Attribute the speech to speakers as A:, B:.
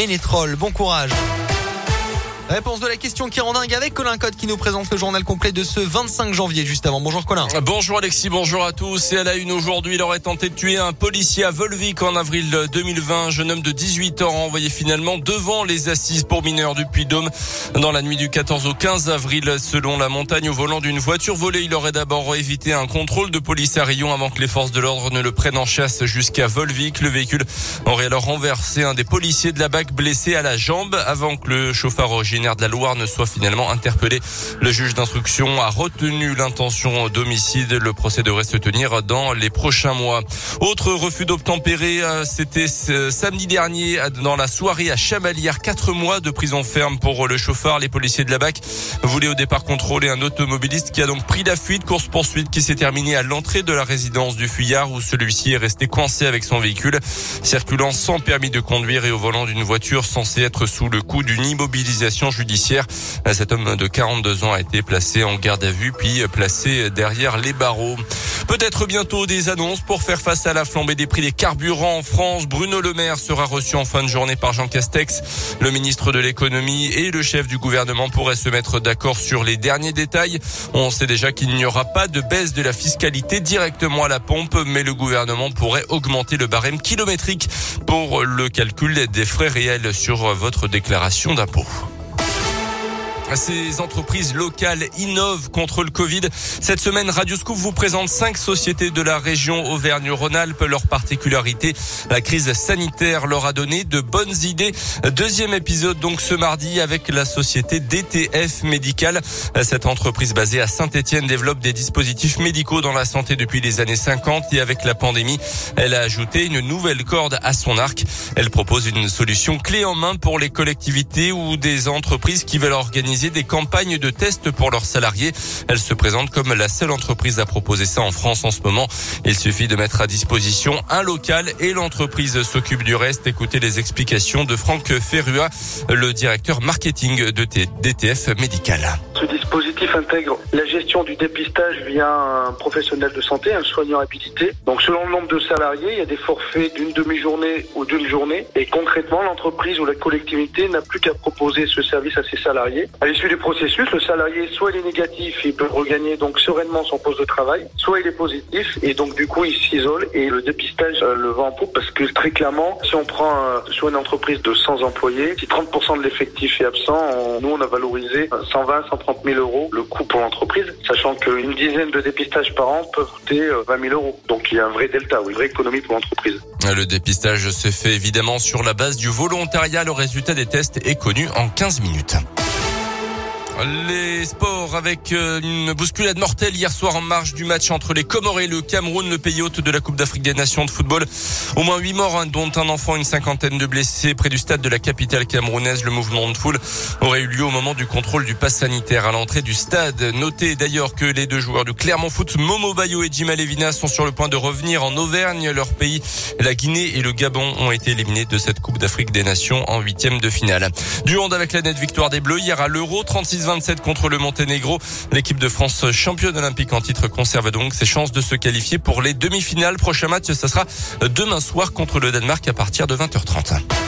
A: Ménétrol. Bon courage. Réponse de la question qui rend dingue avec Colin Code qui nous présente le journal complet de ce 25 janvier juste avant. Bonjour Colin.
B: Bonjour Alexis, bonjour à tous. Et à la une aujourd'hui, il aurait tenté de tuer un policier à Volvic en avril 2020. Un jeune homme de 18 ans envoyé finalement devant les assises pour mineurs du Puy-Dôme. Dans la nuit du 14 au 15 avril, selon la montagne, au volant d'une voiture volée, il aurait d'abord évité un contrôle de police à Rion avant que les forces de l'ordre ne le prennent en chasse jusqu'à Volvic. Le véhicule aurait alors renversé un des policiers de la BAC blessé à la jambe avant que le chauffeur de la Loire ne soit finalement interpellé. Le juge d'instruction a retenu l'intention d'homicide. Le procès devrait se tenir dans les prochains mois. Autre refus d'obtempérer, euh, c'était samedi dernier dans la soirée à Chamalières. Quatre mois de prison ferme pour le chauffeur. Les policiers de la BAC voulaient au départ contrôler un automobiliste qui a donc pris la fuite. Course poursuite qui s'est terminée à l'entrée de la résidence du fuyard où celui-ci est resté coincé avec son véhicule, circulant sans permis de conduire et au volant d'une voiture censée être sous le coup d'une immobilisation judiciaire. Cet homme de 42 ans a été placé en garde à vue puis placé derrière les barreaux. Peut-être bientôt des annonces pour faire face à la flambée des prix des carburants en France. Bruno Le Maire sera reçu en fin de journée par Jean Castex. Le ministre de l'économie et le chef du gouvernement pourraient se mettre d'accord sur les derniers détails. On sait déjà qu'il n'y aura pas de baisse de la fiscalité directement à la pompe, mais le gouvernement pourrait augmenter le barème kilométrique pour le calcul des frais réels sur votre déclaration d'impôt. Ces entreprises locales innovent contre le Covid. Cette semaine, Radio Scoop vous présente cinq sociétés de la région Auvergne-Rhône-Alpes. Leur particularité, la crise sanitaire leur a donné de bonnes idées. Deuxième épisode donc ce mardi avec la société DTF Médical. Cette entreprise basée à Saint-Etienne développe des dispositifs médicaux dans la santé depuis les années 50 et avec la pandémie, elle a ajouté une nouvelle corde à son arc. Elle propose une solution clé en main pour les collectivités ou des entreprises qui veulent organiser des campagnes de tests pour leurs salariés. Elle se présente comme la seule entreprise à proposer ça en France en ce moment. Il suffit de mettre à disposition un local et l'entreprise s'occupe du reste. Écoutez les explications de Franck Ferrua, le directeur marketing de DTF Médical.
C: Dispositif intègre la gestion du dépistage via un professionnel de santé, un soignant habilité. Donc selon le nombre de salariés, il y a des forfaits d'une demi-journée ou d'une journée. Et concrètement, l'entreprise ou la collectivité n'a plus qu'à proposer ce service à ses salariés. À l'issue du processus, le salarié, soit il est négatif, il peut regagner donc sereinement son poste de travail, soit il est positif et donc du coup il s'isole et le dépistage euh, le vend en poupe parce que très clairement, si on prend euh, sur une entreprise de 100 employés, si 30% de l'effectif est absent, nous on a valorisé 120, 130 000 euros le coût pour l'entreprise, sachant qu'une dizaine de dépistages par an peuvent coûter 20 euh, 000 euros. Donc il y a un vrai delta, une vraie économie pour l'entreprise.
B: Le dépistage se fait évidemment sur la base du volontariat. Le résultat des tests est connu en 15 minutes. Les sports avec euh, une bousculade mortelle hier soir en marge du match entre les Comores et le Cameroun, le pays hôte de la Coupe d'Afrique des Nations de football. Au moins huit morts, hein, dont un enfant, une cinquantaine de blessés près du stade de la capitale camerounaise. Le mouvement de foule aurait eu lieu au moment du contrôle du pass sanitaire à l'entrée du stade. Notez d'ailleurs que les deux joueurs du Clermont Foot, Momo Bayo et Jim Alevina, sont sur le point de revenir en Auvergne. Leur pays, la Guinée et le Gabon, ont été éliminés de cette Coupe d'Afrique des Nations en huitième de finale. Du hand avec la nette victoire des Bleus hier à l'Euro 36 27 contre le Monténégro. L'équipe de France championne olympique en titre conserve donc ses chances de se qualifier pour les demi-finales. Prochain match, ce sera demain soir contre le Danemark à partir de 20h30.